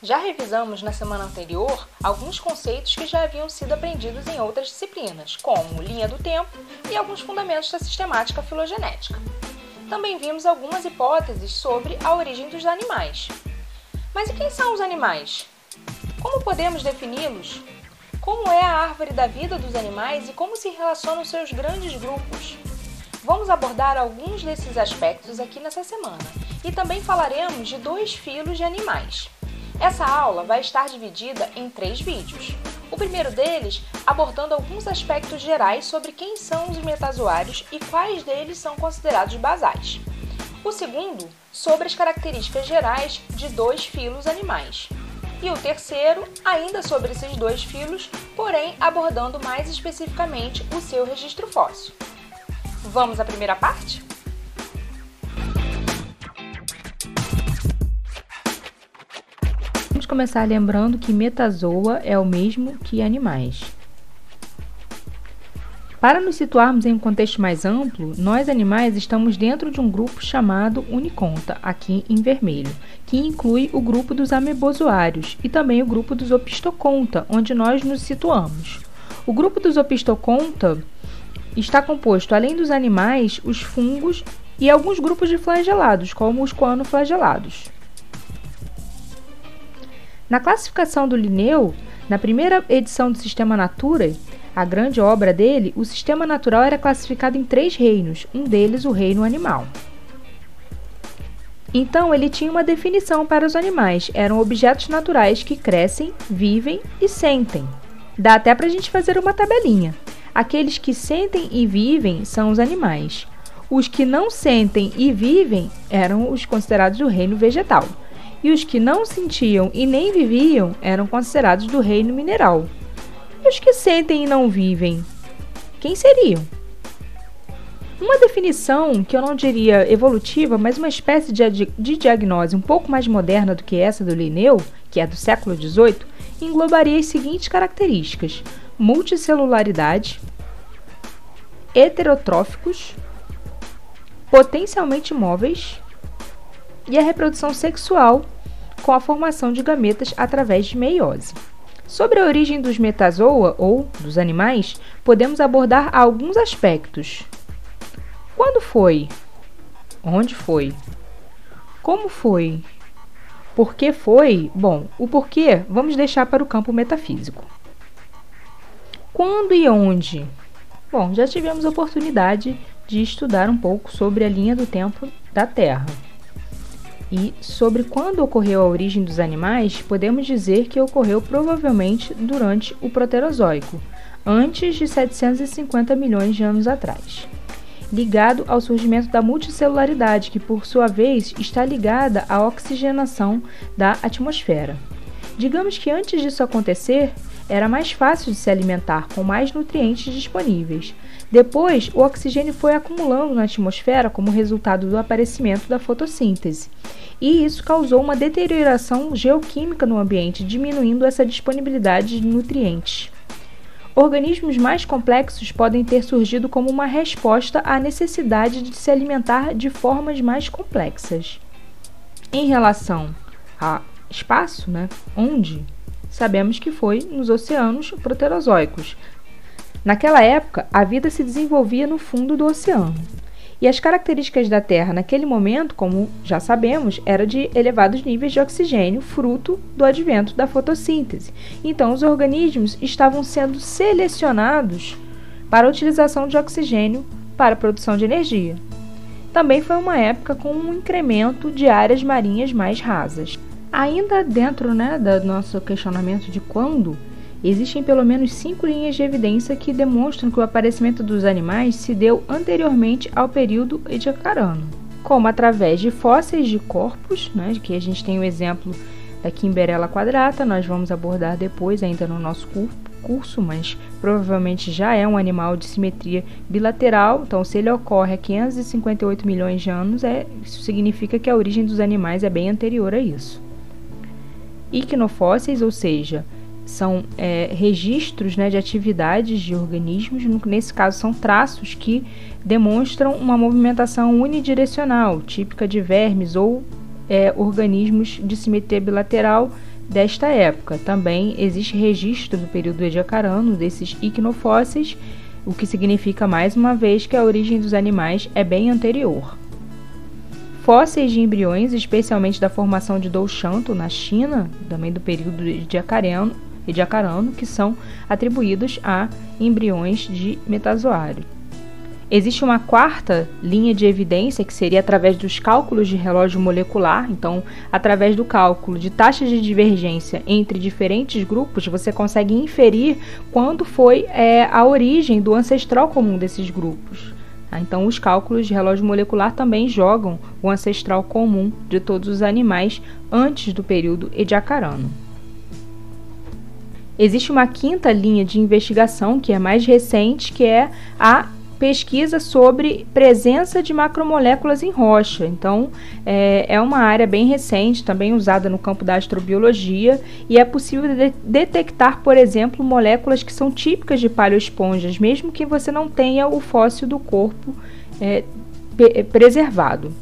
Já revisamos na semana anterior alguns conceitos que já haviam sido aprendidos em outras disciplinas, como linha do tempo e alguns fundamentos da sistemática filogenética. Também vimos algumas hipóteses sobre a origem dos animais. Mas e quem são os animais? Como podemos defini-los? Como é a árvore da vida dos animais e como se relacionam seus grandes grupos? Vamos abordar alguns desses aspectos aqui nessa semana e também falaremos de dois filos de animais. Essa aula vai estar dividida em três vídeos. O primeiro deles abordando alguns aspectos gerais sobre quem são os metazoários e quais deles são considerados basais. O segundo sobre as características gerais de dois filos animais. E o terceiro, ainda sobre esses dois filos, porém abordando mais especificamente o seu registro fóssil. Vamos à primeira parte? Começar lembrando que metazoa é o mesmo que animais. Para nos situarmos em um contexto mais amplo, nós animais estamos dentro de um grupo chamado Uniconta, aqui em vermelho, que inclui o grupo dos amebozoários e também o grupo dos Opistoconta, onde nós nos situamos. O grupo dos Opistoconta está composto, além dos animais, os fungos e alguns grupos de flagelados, como os coanoflagelados. Na classificação do Linneu, na primeira edição do Sistema Natura, a grande obra dele, o sistema natural era classificado em três reinos, um deles o reino animal. Então, ele tinha uma definição para os animais: eram objetos naturais que crescem, vivem e sentem. Dá até para a gente fazer uma tabelinha. Aqueles que sentem e vivem são os animais. Os que não sentem e vivem eram os considerados do reino vegetal e os que não sentiam e nem viviam eram considerados do reino mineral. E os que sentem e não vivem, quem seriam? Uma definição que eu não diria evolutiva, mas uma espécie de, de diagnose um pouco mais moderna do que essa do Linneu, que é do século XVIII, englobaria as seguintes características: multicelularidade, heterotróficos, potencialmente móveis, e a reprodução sexual com a formação de gametas através de meiose. Sobre a origem dos metazoa ou dos animais, podemos abordar alguns aspectos. Quando foi? Onde foi? Como foi? Por que foi? Bom, o porquê vamos deixar para o campo metafísico. Quando e onde? Bom, já tivemos oportunidade de estudar um pouco sobre a linha do tempo da Terra. E sobre quando ocorreu a origem dos animais, podemos dizer que ocorreu provavelmente durante o Proterozoico, antes de 750 milhões de anos atrás, ligado ao surgimento da multicelularidade, que por sua vez está ligada à oxigenação da atmosfera. Digamos que antes disso acontecer, era mais fácil de se alimentar com mais nutrientes disponíveis. Depois, o oxigênio foi acumulando na atmosfera como resultado do aparecimento da fotossíntese, e isso causou uma deterioração geoquímica no ambiente, diminuindo essa disponibilidade de nutrientes. Organismos mais complexos podem ter surgido como uma resposta à necessidade de se alimentar de formas mais complexas. Em relação a espaço, né, onde sabemos que foi nos oceanos proterozoicos. Naquela época, a vida se desenvolvia no fundo do oceano. E as características da Terra naquele momento, como já sabemos, era de elevados níveis de oxigênio, fruto do advento da fotossíntese. Então, os organismos estavam sendo selecionados para a utilização de oxigênio para a produção de energia. Também foi uma época com um incremento de áreas marinhas mais rasas. Ainda dentro né, do nosso questionamento de quando, existem pelo menos cinco linhas de evidência que demonstram que o aparecimento dos animais se deu anteriormente ao período ediacarano, como através de fósseis de corpos, né, que a gente tem o exemplo da Kimberella quadrata, nós vamos abordar depois ainda no nosso curso, mas provavelmente já é um animal de simetria bilateral, então se ele ocorre há 558 milhões de anos, é, isso significa que a origem dos animais é bem anterior a isso. Iquinofósseis, ou seja, são é, registros né, de atividades de organismos, nesse caso são traços que demonstram uma movimentação unidirecional, típica de vermes ou é, organismos de simetria bilateral, desta época. Também existe registro do período ediacarano desses icnofósseis, o que significa mais uma vez que a origem dos animais é bem anterior. Fósseis de embriões, especialmente da formação de Douchanto na China, também do período ediacarano, ediacarano que são atribuídos a embriões de metazoário. Existe uma quarta linha de evidência que seria através dos cálculos de relógio molecular. Então, através do cálculo de taxas de divergência entre diferentes grupos, você consegue inferir quando foi é, a origem do ancestral comum desses grupos. Então, os cálculos de relógio molecular também jogam o ancestral comum de todos os animais antes do período ediacarano. Existe uma quinta linha de investigação que é mais recente, que é a pesquisa sobre presença de macromoléculas em rocha. Então, é, é uma área bem recente, também usada no campo da astrobiologia, e é possível de detectar, por exemplo, moléculas que são típicas de paleoesponjas, mesmo que você não tenha o fóssil do corpo é, preservado.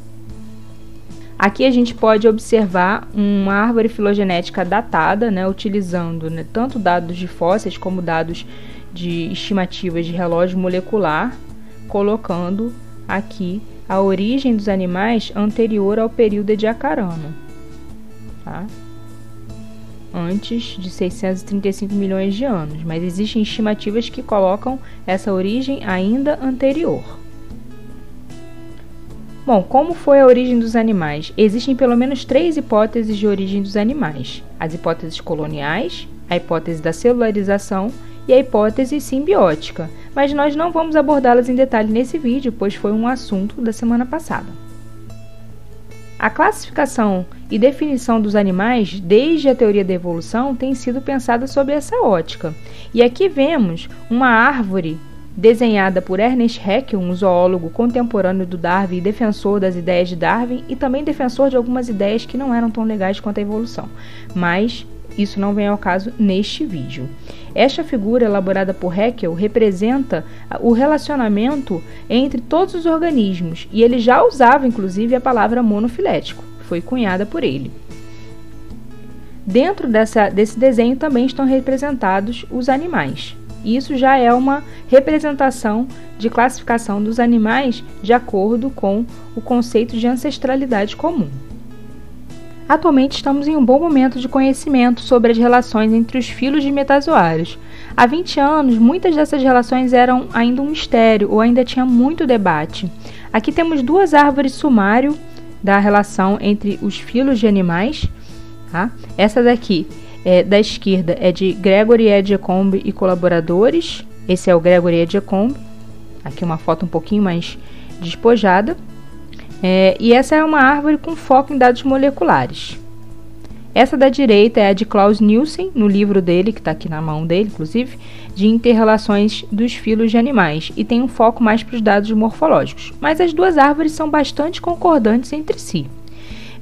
Aqui a gente pode observar uma árvore filogenética datada, né, utilizando né, tanto dados de fósseis como dados de estimativas de relógio molecular, colocando aqui a origem dos animais anterior ao período ediacarano, tá? antes de 635 milhões de anos, mas existem estimativas que colocam essa origem ainda anterior. Bom, como foi a origem dos animais? Existem pelo menos três hipóteses de origem dos animais: as hipóteses coloniais, a hipótese da celularização e a hipótese simbiótica, mas nós não vamos abordá-las em detalhe nesse vídeo, pois foi um assunto da semana passada. A classificação e definição dos animais desde a teoria da evolução tem sido pensada sob essa ótica. E aqui vemos uma árvore desenhada por Ernest Haeckel, um zoólogo contemporâneo do Darwin e defensor das ideias de Darwin e também defensor de algumas ideias que não eram tão legais quanto a evolução. Mas isso não vem ao caso neste vídeo. Esta figura elaborada por Haeckel representa o relacionamento entre todos os organismos e ele já usava inclusive a palavra monofilético, foi cunhada por ele. Dentro dessa, desse desenho também estão representados os animais. Isso já é uma representação de classificação dos animais de acordo com o conceito de ancestralidade comum. Atualmente estamos em um bom momento de conhecimento sobre as relações entre os filos de metazoários. Há 20 anos, muitas dessas relações eram ainda um mistério ou ainda tinha muito debate. Aqui temos duas árvores sumário da relação entre os filos de animais. Tá? Essa daqui é, da esquerda é de Gregory Edgecombe e colaboradores. Esse é o Gregory Edgecombe. Aqui uma foto um pouquinho mais despojada. É, e essa é uma árvore com foco em dados moleculares. Essa da direita é a de Klaus Nielsen, no livro dele, que está aqui na mão dele, inclusive, de interrelações dos filos de animais, e tem um foco mais para os dados morfológicos. Mas as duas árvores são bastante concordantes entre si.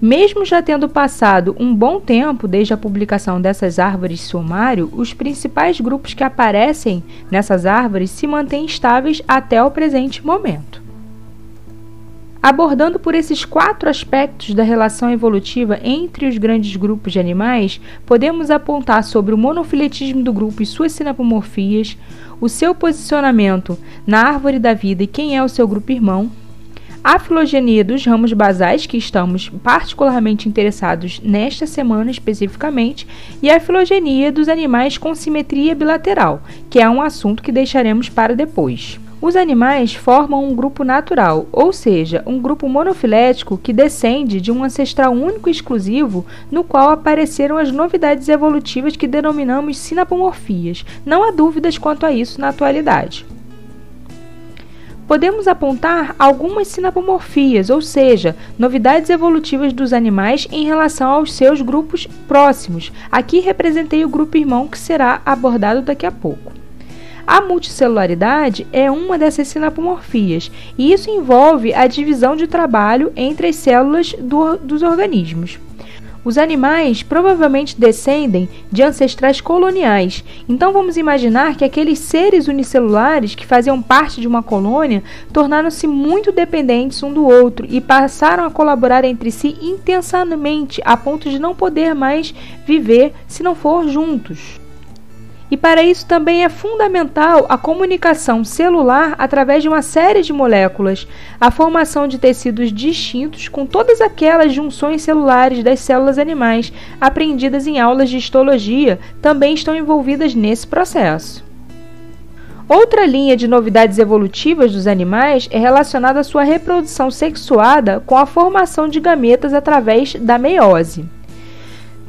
Mesmo já tendo passado um bom tempo desde a publicação dessas árvores sumário, os principais grupos que aparecem nessas árvores se mantêm estáveis até o presente momento. Abordando por esses quatro aspectos da relação evolutiva entre os grandes grupos de animais, podemos apontar sobre o monofiletismo do grupo e suas sinapomorfias, o seu posicionamento na árvore da vida e quem é o seu grupo irmão, a filogenia dos ramos basais, que estamos particularmente interessados nesta semana especificamente, e a filogenia dos animais com simetria bilateral, que é um assunto que deixaremos para depois. Os animais formam um grupo natural, ou seja, um grupo monofilético que descende de um ancestral único e exclusivo, no qual apareceram as novidades evolutivas que denominamos sinapomorfias. Não há dúvidas quanto a isso na atualidade podemos apontar algumas sinapomorfias, ou seja, novidades evolutivas dos animais em relação aos seus grupos próximos. Aqui representei o grupo irmão que será abordado daqui a pouco. A multicelularidade é uma dessas sinapomorfias, e isso envolve a divisão de trabalho entre as células do, dos organismos. Os animais provavelmente descendem de ancestrais coloniais, então vamos imaginar que aqueles seres unicelulares que faziam parte de uma colônia tornaram-se muito dependentes um do outro e passaram a colaborar entre si intensamente a ponto de não poder mais viver se não for juntos. E para isso também é fundamental a comunicação celular através de uma série de moléculas, a formação de tecidos distintos com todas aquelas junções celulares das células animais aprendidas em aulas de histologia também estão envolvidas nesse processo. Outra linha de novidades evolutivas dos animais é relacionada à sua reprodução sexuada com a formação de gametas através da meiose.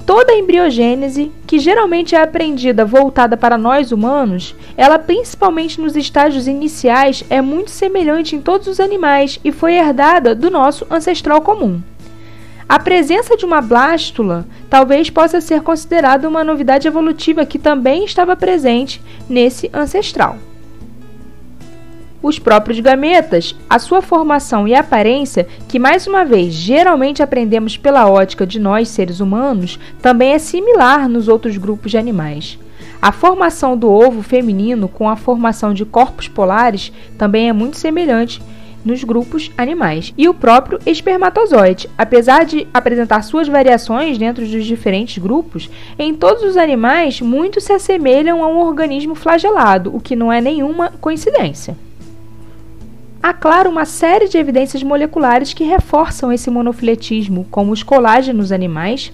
Toda a embriogênese, que geralmente é aprendida voltada para nós humanos, ela principalmente nos estágios iniciais é muito semelhante em todos os animais e foi herdada do nosso ancestral comum. A presença de uma blástula talvez possa ser considerada uma novidade evolutiva que também estava presente nesse ancestral os próprios gametas, a sua formação e aparência, que mais uma vez geralmente aprendemos pela ótica de nós seres humanos, também é similar nos outros grupos de animais. A formação do ovo feminino com a formação de corpos polares também é muito semelhante nos grupos animais. E o próprio espermatozoide, apesar de apresentar suas variações dentro dos diferentes grupos, em todos os animais muitos se assemelham a um organismo flagelado, o que não é nenhuma coincidência. Há, claro, uma série de evidências moleculares que reforçam esse monofiletismo, como os colágenos animais,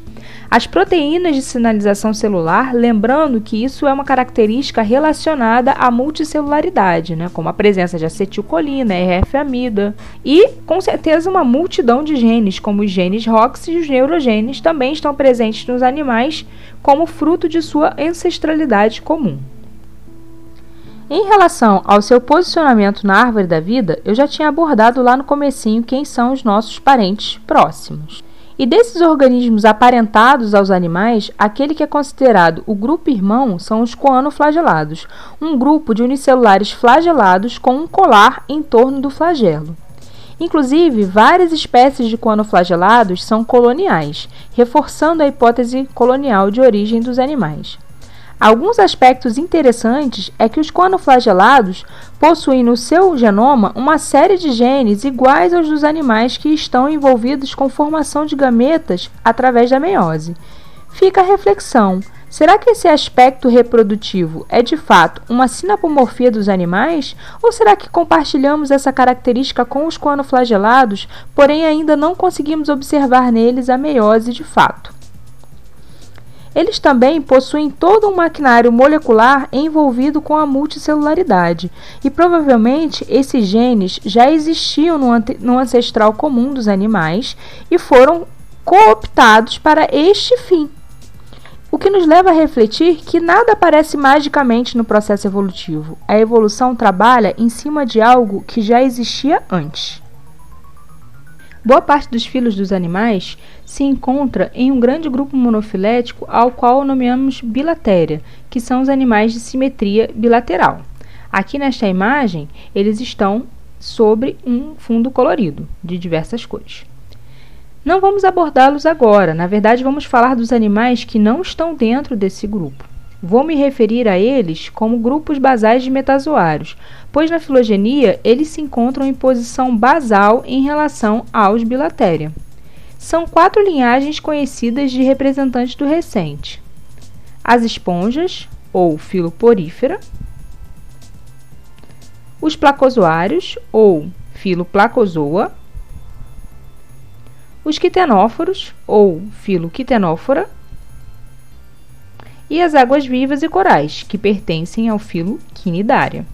as proteínas de sinalização celular, lembrando que isso é uma característica relacionada à multicelularidade, né, como a presença de acetilcolina, RF-amida, e com certeza uma multidão de genes, como os genes ROX e os neurogenes, também estão presentes nos animais como fruto de sua ancestralidade comum. Em relação ao seu posicionamento na árvore da vida, eu já tinha abordado lá no comecinho quem são os nossos parentes próximos. E desses organismos aparentados aos animais, aquele que é considerado o grupo irmão são os coanoflagelados, um grupo de unicelulares flagelados com um colar em torno do flagelo. Inclusive, várias espécies de coanoflagelados são coloniais, reforçando a hipótese colonial de origem dos animais. Alguns aspectos interessantes é que os conoflagelados possuem no seu genoma uma série de genes iguais aos dos animais que estão envolvidos com formação de gametas através da meiose. Fica a reflexão: será que esse aspecto reprodutivo é de fato uma sinapomorfia dos animais? Ou será que compartilhamos essa característica com os conoflagelados, porém ainda não conseguimos observar neles a meiose de fato? Eles também possuem todo um maquinário molecular envolvido com a multicelularidade, e provavelmente esses genes já existiam no, no ancestral comum dos animais e foram cooptados para este fim. O que nos leva a refletir que nada aparece magicamente no processo evolutivo. A evolução trabalha em cima de algo que já existia antes. Boa parte dos filhos dos animais se encontra em um grande grupo monofilético ao qual nomeamos bilatéria, que são os animais de simetria bilateral. Aqui nesta imagem, eles estão sobre um fundo colorido, de diversas cores. Não vamos abordá-los agora, na verdade, vamos falar dos animais que não estão dentro desse grupo. Vou me referir a eles como grupos basais de metazoários, pois na filogenia eles se encontram em posição basal em relação aos bilatéria. São quatro linhagens conhecidas de representantes do recente: as esponjas, ou filoporífera, os placozoários, ou filoplacozoa, os quitenóforos, ou filoquitenófora, e as águas vivas e corais, que pertencem ao filo Quinidária.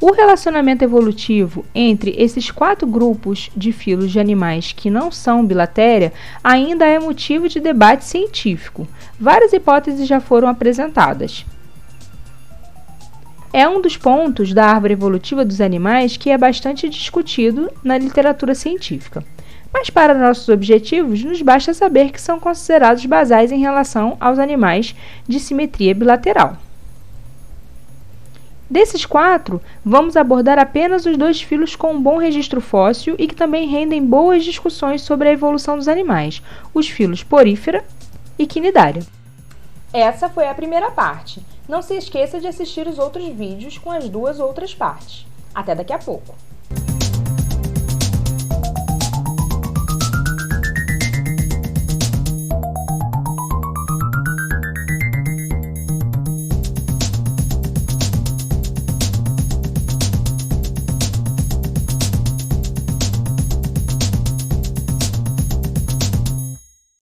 O relacionamento evolutivo entre esses quatro grupos de filos de animais que não são bilatéria ainda é motivo de debate científico. Várias hipóteses já foram apresentadas. É um dos pontos da árvore evolutiva dos animais que é bastante discutido na literatura científica mas para nossos objetivos nos basta saber que são considerados basais em relação aos animais de simetria bilateral. Desses quatro, vamos abordar apenas os dois filos com um bom registro fóssil e que também rendem boas discussões sobre a evolução dos animais, os filos porífera e quinidária. Essa foi a primeira parte. Não se esqueça de assistir os outros vídeos com as duas outras partes. Até daqui a pouco!